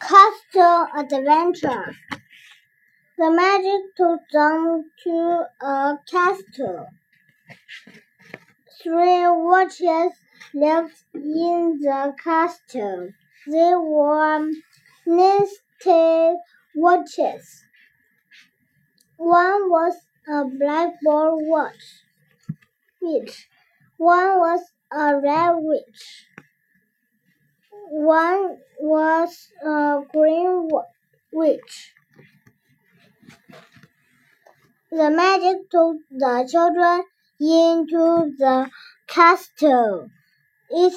Castle Adventure The magic took them to a castle. Three witches lived in the castle. They were nested watches. One was a blackboard watch, which One was a red witch. One was a green witch. The magic took the children into the castle. It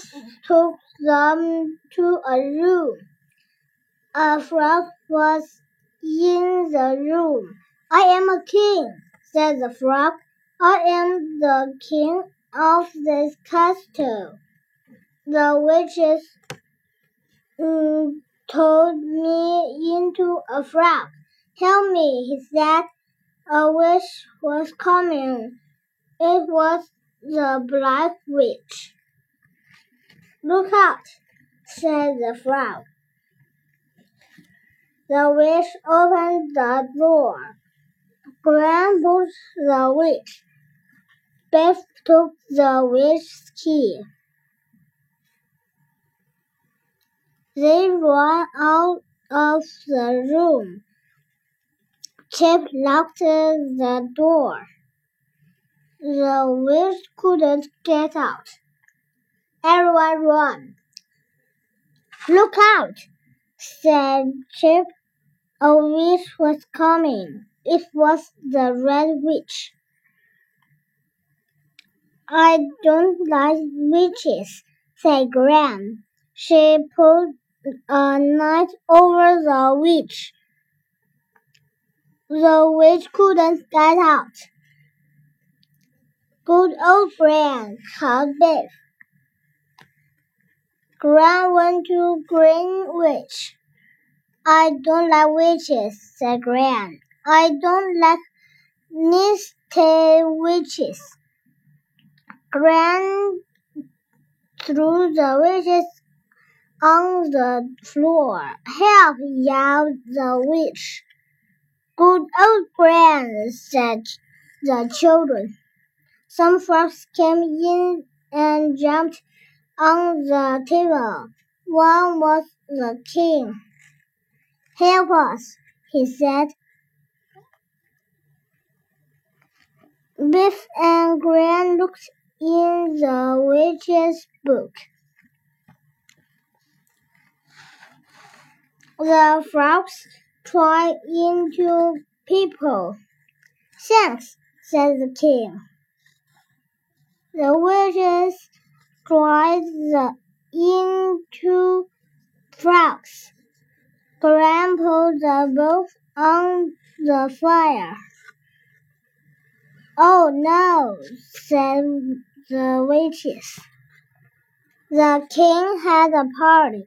took them to a room. A frog was in the room. I am a king, said the frog. I am the king of this castle. The witches told me into a frog. Tell me, he said. A wish was coming. It was the Black Witch. Look out, said the frog. The witch opened the door. Pushed the witch. Biff took the witch's key. They ran out of the room. Chip locked the door. The witch couldn't get out. Everyone ran. Look out, said Chip. A witch was coming. It was the Red Witch. I don't like witches, said Gran. She put a net over the witch. The witch couldn't get out. Good old Gran, called Biff. Gran went to Green Witch. I don't like witches, said Gran. I don't like nested witches. Gran threw the witches on the floor. Help! yelled the witch. Good old Gran, said the children. Some frogs came in and jumped on the table. One was the king. Help us, he said. Biff and Gran looked in the witch's book. The frogs tried into people. Thanks, said the king. The witches tried the into frogs. Grandpa the both on the fire. Oh no, said the witches. The king had a party.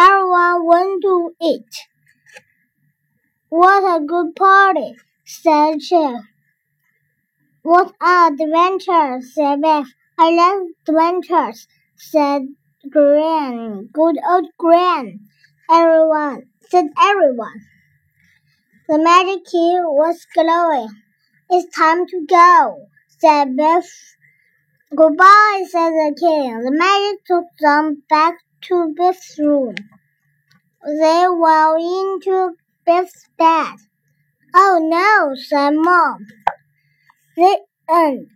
Everyone went to eat. What a good party, said Chip. What are adventures, said Biff. I love adventures, said Gran. Good old Gran. Everyone, said everyone. The magic key was glowing. It's time to go, said Biff. Goodbye, said the king. The magic took them back to Biff's room. They went into Biff's bed. Oh no, said Mom. The end.